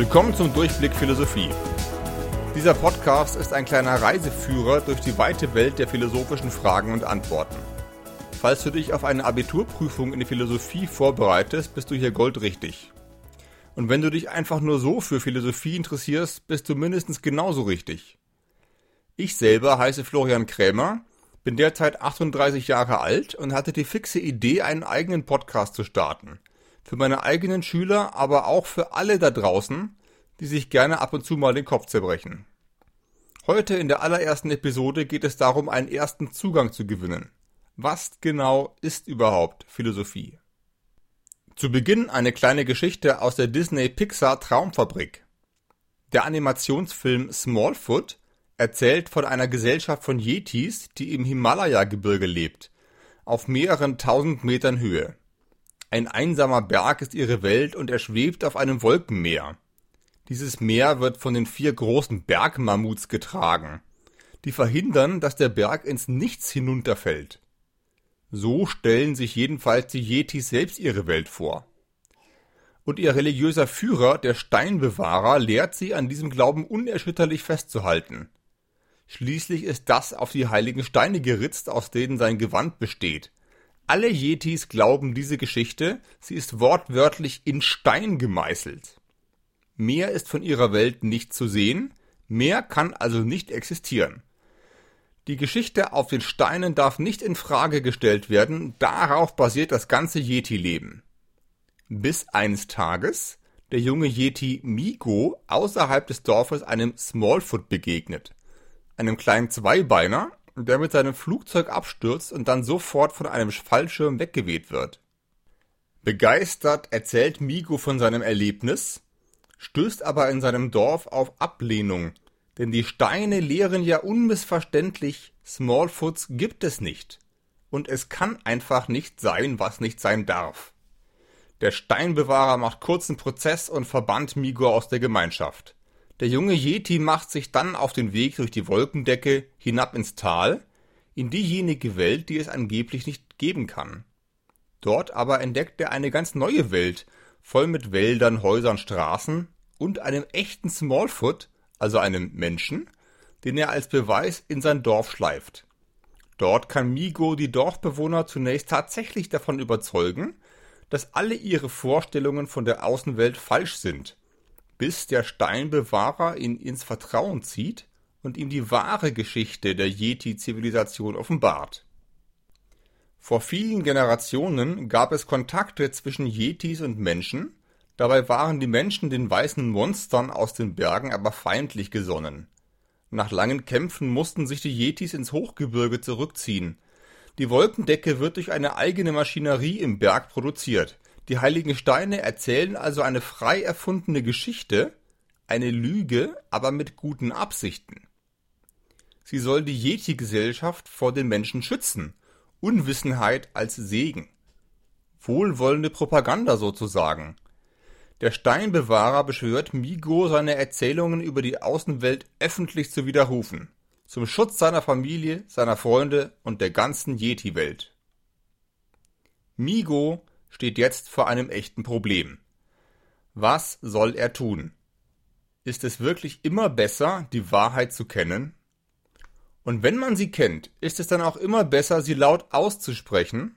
Willkommen zum Durchblick Philosophie. Dieser Podcast ist ein kleiner Reiseführer durch die weite Welt der philosophischen Fragen und Antworten. Falls du dich auf eine Abiturprüfung in die Philosophie vorbereitest, bist du hier goldrichtig. Und wenn du dich einfach nur so für Philosophie interessierst, bist du mindestens genauso richtig. Ich selber heiße Florian Krämer, bin derzeit 38 Jahre alt und hatte die fixe Idee, einen eigenen Podcast zu starten – für meine eigenen Schüler, aber auch für alle da draußen, die sich gerne ab und zu mal den Kopf zerbrechen. Heute in der allerersten Episode geht es darum, einen ersten Zugang zu gewinnen. Was genau ist überhaupt Philosophie? Zu Beginn eine kleine Geschichte aus der Disney Pixar Traumfabrik. Der Animationsfilm Smallfoot erzählt von einer Gesellschaft von Yetis, die im Himalaya-Gebirge lebt, auf mehreren tausend Metern Höhe. Ein einsamer Berg ist ihre Welt und er schwebt auf einem Wolkenmeer. Dieses Meer wird von den vier großen Bergmammuts getragen, die verhindern, dass der Berg ins Nichts hinunterfällt. So stellen sich jedenfalls die Yetis selbst ihre Welt vor. Und ihr religiöser Führer, der Steinbewahrer, lehrt sie an diesem Glauben unerschütterlich festzuhalten. Schließlich ist das auf die heiligen Steine geritzt, aus denen sein Gewand besteht, alle Yetis glauben diese Geschichte, sie ist wortwörtlich in Stein gemeißelt. Mehr ist von ihrer Welt nicht zu sehen, mehr kann also nicht existieren. Die Geschichte auf den Steinen darf nicht in Frage gestellt werden, darauf basiert das ganze Yeti-Leben. Bis eines Tages der junge Yeti Migo außerhalb des Dorfes einem Smallfoot begegnet, einem kleinen Zweibeiner, der mit seinem Flugzeug abstürzt und dann sofort von einem Fallschirm weggeweht wird. Begeistert erzählt Migo von seinem Erlebnis, stößt aber in seinem Dorf auf Ablehnung, denn die Steine lehren ja unmissverständlich, Smallfoots gibt es nicht. Und es kann einfach nicht sein, was nicht sein darf. Der Steinbewahrer macht kurzen Prozess und verbannt Migo aus der Gemeinschaft. Der junge Yeti macht sich dann auf den Weg durch die Wolkendecke hinab ins Tal, in diejenige Welt, die es angeblich nicht geben kann. Dort aber entdeckt er eine ganz neue Welt, voll mit Wäldern, Häusern, Straßen und einem echten Smallfoot, also einem Menschen, den er als Beweis in sein Dorf schleift. Dort kann Migo die Dorfbewohner zunächst tatsächlich davon überzeugen, dass alle ihre Vorstellungen von der Außenwelt falsch sind bis der Steinbewahrer ihn ins Vertrauen zieht und ihm die wahre Geschichte der Yeti-Zivilisation offenbart. Vor vielen Generationen gab es Kontakte zwischen Yetis und Menschen, dabei waren die Menschen den weißen Monstern aus den Bergen aber feindlich gesonnen. Nach langen Kämpfen mussten sich die Yetis ins Hochgebirge zurückziehen. Die Wolkendecke wird durch eine eigene Maschinerie im Berg produziert die heiligen Steine erzählen also eine frei erfundene Geschichte, eine Lüge, aber mit guten Absichten. Sie soll die Yeti-Gesellschaft vor den Menschen schützen, Unwissenheit als Segen. Wohlwollende Propaganda sozusagen. Der Steinbewahrer beschwört Migo, seine Erzählungen über die Außenwelt öffentlich zu widerrufen, zum Schutz seiner Familie, seiner Freunde und der ganzen Yeti-Welt. Migo steht jetzt vor einem echten Problem. Was soll er tun? Ist es wirklich immer besser, die Wahrheit zu kennen? Und wenn man sie kennt, ist es dann auch immer besser, sie laut auszusprechen,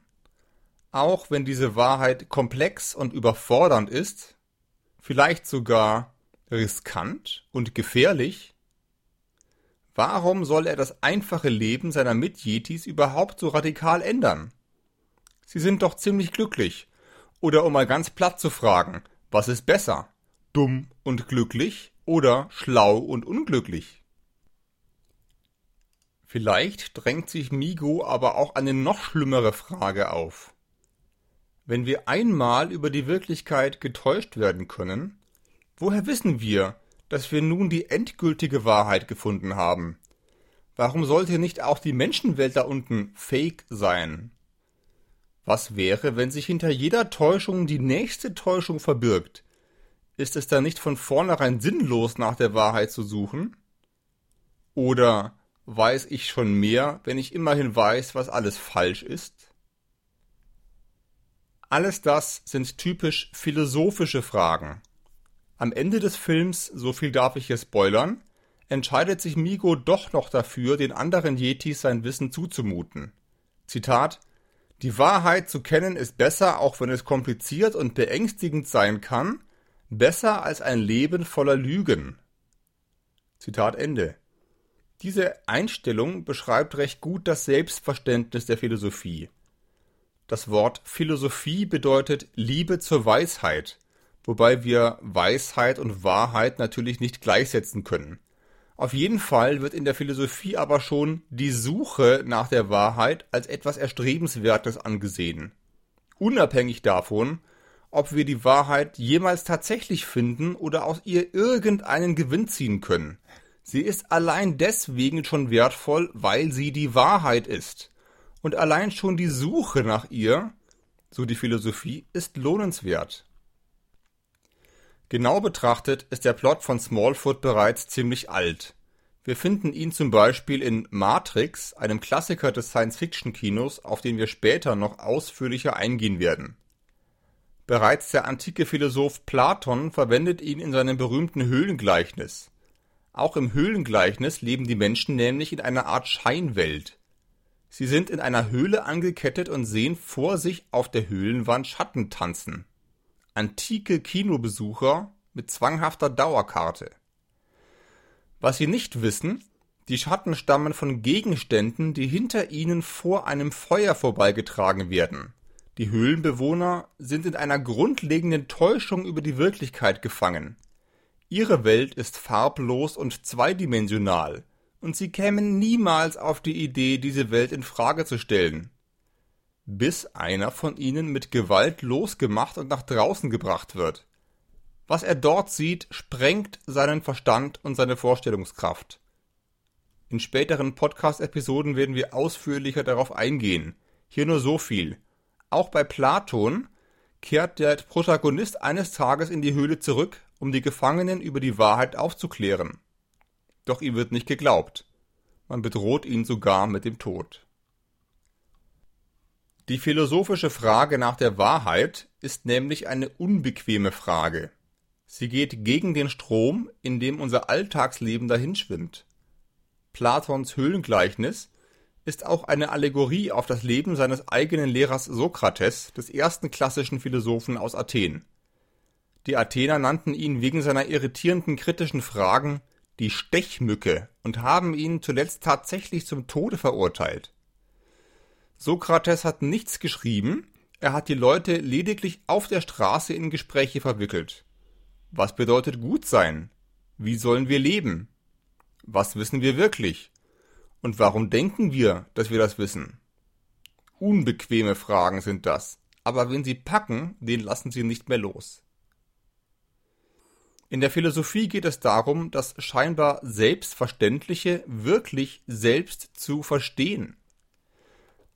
auch wenn diese Wahrheit komplex und überfordernd ist, vielleicht sogar riskant und gefährlich? Warum soll er das einfache Leben seiner Mitjetis überhaupt so radikal ändern? Sie sind doch ziemlich glücklich. Oder um mal ganz platt zu fragen, was ist besser? Dumm und glücklich oder schlau und unglücklich? Vielleicht drängt sich Migo aber auch eine noch schlimmere Frage auf. Wenn wir einmal über die Wirklichkeit getäuscht werden können, woher wissen wir, dass wir nun die endgültige Wahrheit gefunden haben? Warum sollte nicht auch die Menschenwelt da unten fake sein? Was wäre, wenn sich hinter jeder Täuschung die nächste Täuschung verbirgt? Ist es dann nicht von vornherein sinnlos, nach der Wahrheit zu suchen? Oder weiß ich schon mehr, wenn ich immerhin weiß, was alles falsch ist? Alles das sind typisch philosophische Fragen. Am Ende des Films, so viel darf ich hier spoilern, entscheidet sich Migo doch noch dafür, den anderen Yetis sein Wissen zuzumuten. Zitat Die Wahrheit zu kennen ist besser, auch wenn es kompliziert und beängstigend sein kann, besser als ein Leben voller Lügen. Zitat Ende. Diese Einstellung beschreibt recht gut das Selbstverständnis der Philosophie. Das Wort Philosophie bedeutet Liebe zur Weisheit, wobei wir Weisheit und Wahrheit natürlich nicht gleichsetzen können. Auf jeden Fall wird in der Philosophie aber schon die Suche nach der Wahrheit als etwas Erstrebenswertes angesehen. Unabhängig davon, ob wir die Wahrheit jemals tatsächlich finden oder aus ihr irgendeinen Gewinn ziehen können. Sie ist allein deswegen schon wertvoll, weil sie die Wahrheit ist. Und allein schon die Suche nach ihr, so die Philosophie, ist lohnenswert. Genau betrachtet ist der Plot von Smallfoot bereits ziemlich alt. Wir finden ihn zum Beispiel in Matrix, einem Klassiker des Science-Fiction-Kinos, auf den wir später noch ausführlicher eingehen werden. Bereits der antike Philosoph Platon verwendet ihn in seinem berühmten Höhlengleichnis. Auch im Höhlengleichnis leben die Menschen nämlich in einer Art Scheinwelt. Sie sind in einer Höhle angekettet und sehen vor sich auf der Höhlenwand Schatten tanzen antike Kinobesucher mit zwanghafter Dauerkarte. Was sie nicht wissen, die Schatten stammen von Gegenständen, die hinter ihnen vor einem Feuer vorbeigetragen werden. Die Höhlenbewohner sind in einer grundlegenden Täuschung über die Wirklichkeit gefangen. Ihre Welt ist farblos und zweidimensional, und sie kämen niemals auf die Idee, diese Welt in Frage zu stellen bis einer von ihnen mit Gewalt losgemacht und nach draußen gebracht wird. Was er dort sieht, sprengt seinen Verstand und seine Vorstellungskraft. In späteren Podcast-Episoden werden wir ausführlicher darauf eingehen. Hier nur so viel. Auch bei Platon kehrt der Protagonist eines Tages in die Höhle zurück, um die Gefangenen über die Wahrheit aufzuklären. Doch ihm wird nicht geglaubt. Man bedroht ihn sogar mit dem Tod. Die philosophische Frage nach der Wahrheit ist nämlich eine unbequeme Frage. Sie geht gegen den Strom, in dem unser Alltagsleben dahinschwimmt. Platons Höhlengleichnis ist auch eine Allegorie auf das Leben seines eigenen Lehrers Sokrates, des ersten klassischen Philosophen aus Athen. Die Athener nannten ihn wegen seiner irritierenden kritischen Fragen die Stechmücke und haben ihn zuletzt tatsächlich zum Tode verurteilt. Sokrates hat nichts geschrieben, er hat die Leute lediglich auf der Straße in Gespräche verwickelt. Was bedeutet gut sein? Wie sollen wir leben? Was wissen wir wirklich? Und warum denken wir, dass wir das wissen? Unbequeme Fragen sind das, aber wenn sie packen, den lassen sie nicht mehr los. In der Philosophie geht es darum, das scheinbar Selbstverständliche wirklich selbst zu verstehen.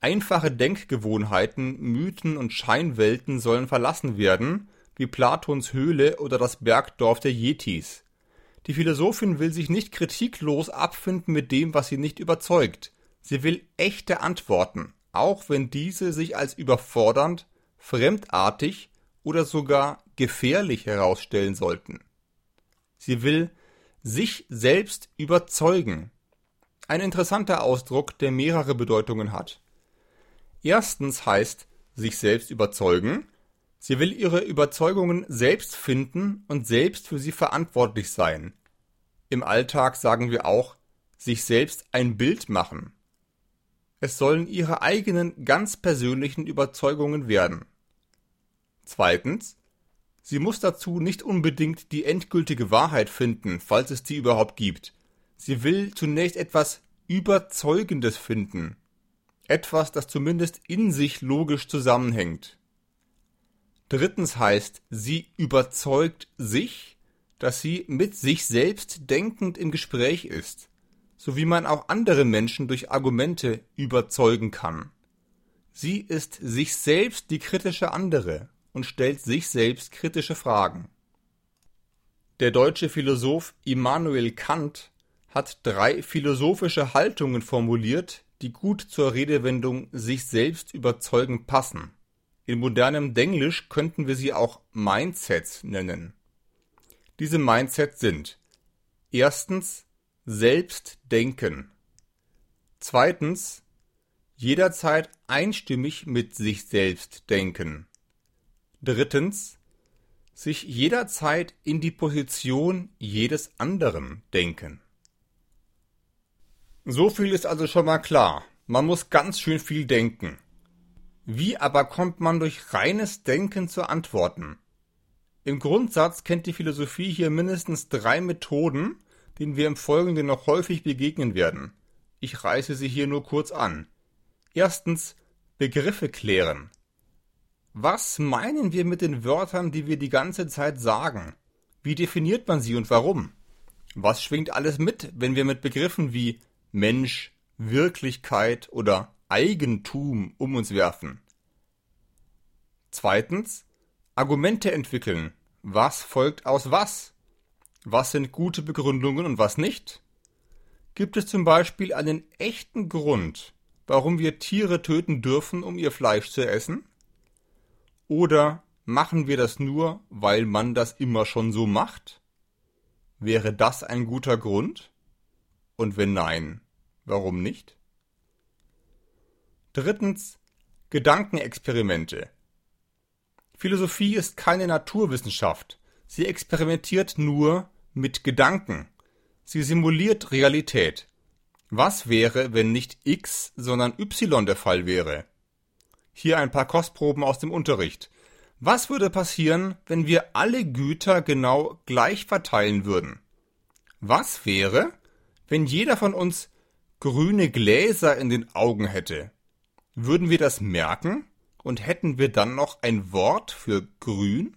Einfache Denkgewohnheiten, Mythen und Scheinwelten sollen verlassen werden, wie Platons Höhle oder das Bergdorf der Yetis. Die Philosophin will sich nicht kritiklos abfinden mit dem, was sie nicht überzeugt. Sie will echte Antworten, auch wenn diese sich als überfordernd, fremdartig oder sogar gefährlich herausstellen sollten. Sie will sich selbst überzeugen. Ein interessanter Ausdruck, der mehrere Bedeutungen hat. Erstens heißt sich selbst überzeugen, sie will ihre Überzeugungen selbst finden und selbst für sie verantwortlich sein. Im Alltag sagen wir auch sich selbst ein Bild machen. Es sollen ihre eigenen ganz persönlichen Überzeugungen werden. Zweitens, sie muss dazu nicht unbedingt die endgültige Wahrheit finden, falls es die überhaupt gibt. Sie will zunächst etwas Überzeugendes finden, etwas, das zumindest in sich logisch zusammenhängt. Drittens heißt, sie überzeugt sich, dass sie mit sich selbst denkend im Gespräch ist, so wie man auch andere Menschen durch Argumente überzeugen kann. Sie ist sich selbst die kritische andere und stellt sich selbst kritische Fragen. Der deutsche Philosoph Immanuel Kant hat drei philosophische Haltungen formuliert, die gut zur Redewendung sich selbst überzeugen passen. In modernem Denglisch könnten wir sie auch Mindsets nennen. diese Mindsets sind erstens Selbstdenken, zweitens jederzeit einstimmig mit sich selbst denken, drittens sich jederzeit in die Position jedes anderen denken. So viel ist also schon mal klar. Man muss ganz schön viel denken. Wie aber kommt man durch reines Denken zu Antworten? Im Grundsatz kennt die Philosophie hier mindestens drei Methoden, denen wir im Folgenden noch häufig begegnen werden. Ich reiße sie hier nur kurz an. Erstens Begriffe klären. Was meinen wir mit den Wörtern, die wir die ganze Zeit sagen? Wie definiert man sie und warum? Was schwingt alles mit, wenn wir mit Begriffen wie Mensch, Wirklichkeit oder Eigentum um uns werfen. Zweitens, Argumente entwickeln. Was folgt aus was? Was sind gute Begründungen und was nicht? Gibt es zum Beispiel einen echten Grund, warum wir Tiere töten dürfen, um ihr Fleisch zu essen? Oder machen wir das nur, weil man das immer schon so macht? Wäre das ein guter Grund? Und wenn nein, warum nicht? Drittens Gedankenexperimente. Philosophie ist keine Naturwissenschaft. Sie experimentiert nur mit Gedanken. Sie simuliert Realität. Was wäre, wenn nicht x, sondern y der Fall wäre? Hier ein paar Kostproben aus dem Unterricht. Was würde passieren, wenn wir alle Güter genau gleich verteilen würden? Was wäre, wenn jeder von uns grüne Gläser in den Augen hätte, würden wir das merken und hätten wir dann noch ein Wort für grün?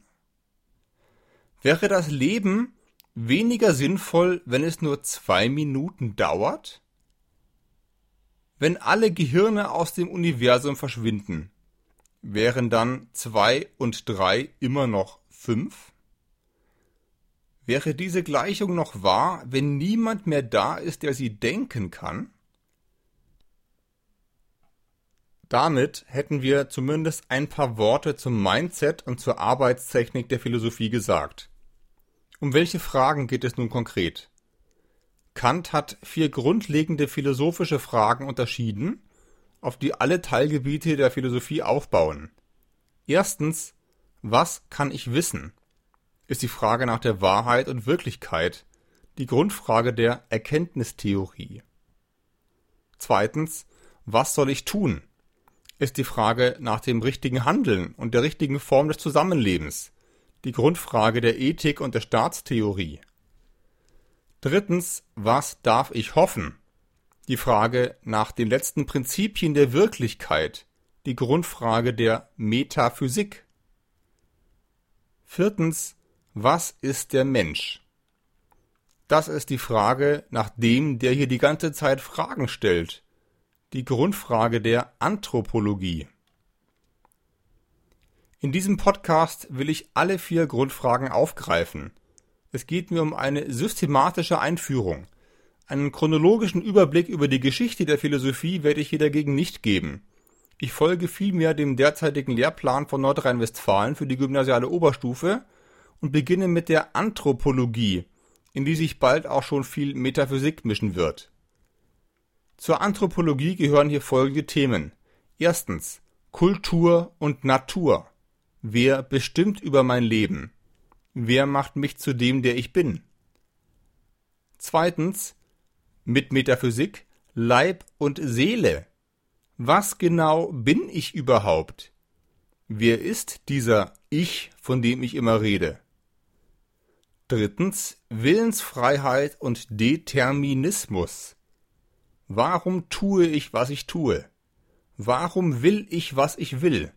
Wäre das Leben weniger sinnvoll, wenn es nur zwei Minuten dauert? Wenn alle Gehirne aus dem Universum verschwinden, wären dann zwei und drei immer noch fünf? Wäre diese Gleichung noch wahr, wenn niemand mehr da ist, der sie denken kann? Damit hätten wir zumindest ein paar Worte zum Mindset und zur Arbeitstechnik der Philosophie gesagt. Um welche Fragen geht es nun konkret? Kant hat vier grundlegende philosophische Fragen unterschieden, auf die alle Teilgebiete der Philosophie aufbauen. Erstens, was kann ich wissen? Ist die Frage nach der Wahrheit und Wirklichkeit die Grundfrage der Erkenntnistheorie. Zweitens, was soll ich tun? ist die Frage nach dem richtigen Handeln und der richtigen Form des Zusammenlebens, die Grundfrage der Ethik und der Staatstheorie. Drittens, was darf ich hoffen? Die Frage nach den letzten Prinzipien der Wirklichkeit, die Grundfrage der Metaphysik. Viertens, was ist der Mensch? Das ist die Frage nach dem, der hier die ganze Zeit Fragen stellt. Die Grundfrage der Anthropologie. In diesem Podcast will ich alle vier Grundfragen aufgreifen. Es geht mir um eine systematische Einführung. Einen chronologischen Überblick über die Geschichte der Philosophie werde ich hier dagegen nicht geben. Ich folge vielmehr dem derzeitigen Lehrplan von Nordrhein-Westfalen für die gymnasiale Oberstufe und beginne mit der Anthropologie, in die sich bald auch schon viel Metaphysik mischen wird. Zur Anthropologie gehören hier folgende Themen. Erstens Kultur und Natur. Wer bestimmt über mein Leben? Wer macht mich zu dem, der ich bin? Zweitens mit Metaphysik Leib und Seele. Was genau bin ich überhaupt? Wer ist dieser Ich, von dem ich immer rede? Drittens Willensfreiheit und Determinismus. Warum tue ich, was ich tue? Warum will ich, was ich will?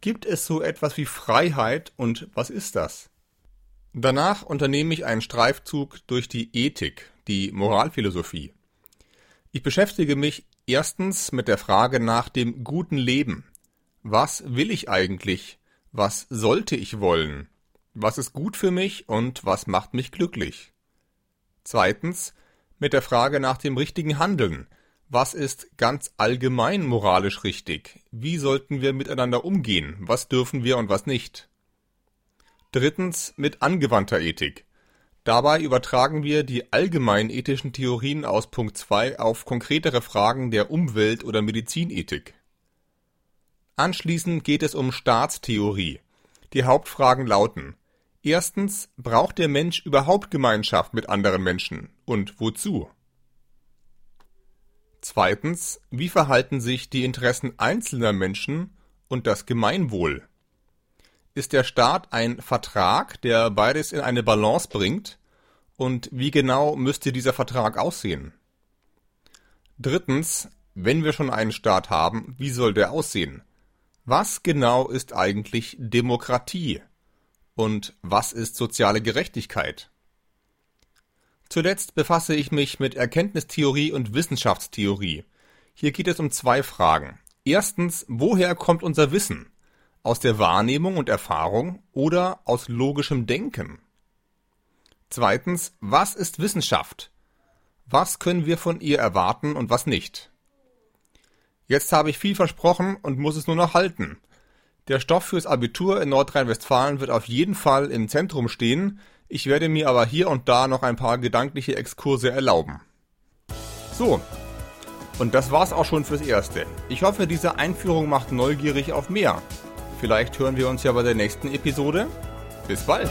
Gibt es so etwas wie Freiheit und was ist das? Danach unternehme ich einen Streifzug durch die Ethik, die Moralphilosophie. Ich beschäftige mich erstens mit der Frage nach dem guten Leben. Was will ich eigentlich? Was sollte ich wollen? Was ist gut für mich und was macht mich glücklich? Zweitens mit der Frage nach dem richtigen Handeln. Was ist ganz allgemein moralisch richtig? Wie sollten wir miteinander umgehen? Was dürfen wir und was nicht? Drittens mit angewandter Ethik. Dabei übertragen wir die allgemeinen ethischen Theorien aus Punkt 2 auf konkretere Fragen der Umwelt- oder Medizinethik. Anschließend geht es um Staatstheorie. Die Hauptfragen lauten Erstens, braucht der Mensch überhaupt Gemeinschaft mit anderen Menschen und wozu? Zweitens, wie verhalten sich die Interessen einzelner Menschen und das Gemeinwohl? Ist der Staat ein Vertrag, der beides in eine Balance bringt? Und wie genau müsste dieser Vertrag aussehen? Drittens, wenn wir schon einen Staat haben, wie soll der aussehen? Was genau ist eigentlich Demokratie? Und was ist soziale Gerechtigkeit? Zuletzt befasse ich mich mit Erkenntnistheorie und Wissenschaftstheorie. Hier geht es um zwei Fragen. Erstens, woher kommt unser Wissen? Aus der Wahrnehmung und Erfahrung oder aus logischem Denken? Zweitens, was ist Wissenschaft? Was können wir von ihr erwarten und was nicht? Jetzt habe ich viel versprochen und muss es nur noch halten. Der Stoff fürs Abitur in Nordrhein-Westfalen wird auf jeden Fall im Zentrum stehen, ich werde mir aber hier und da noch ein paar gedankliche Exkurse erlauben. So, und das war's auch schon fürs Erste. Ich hoffe, diese Einführung macht neugierig auf mehr. Vielleicht hören wir uns ja bei der nächsten Episode. Bis bald!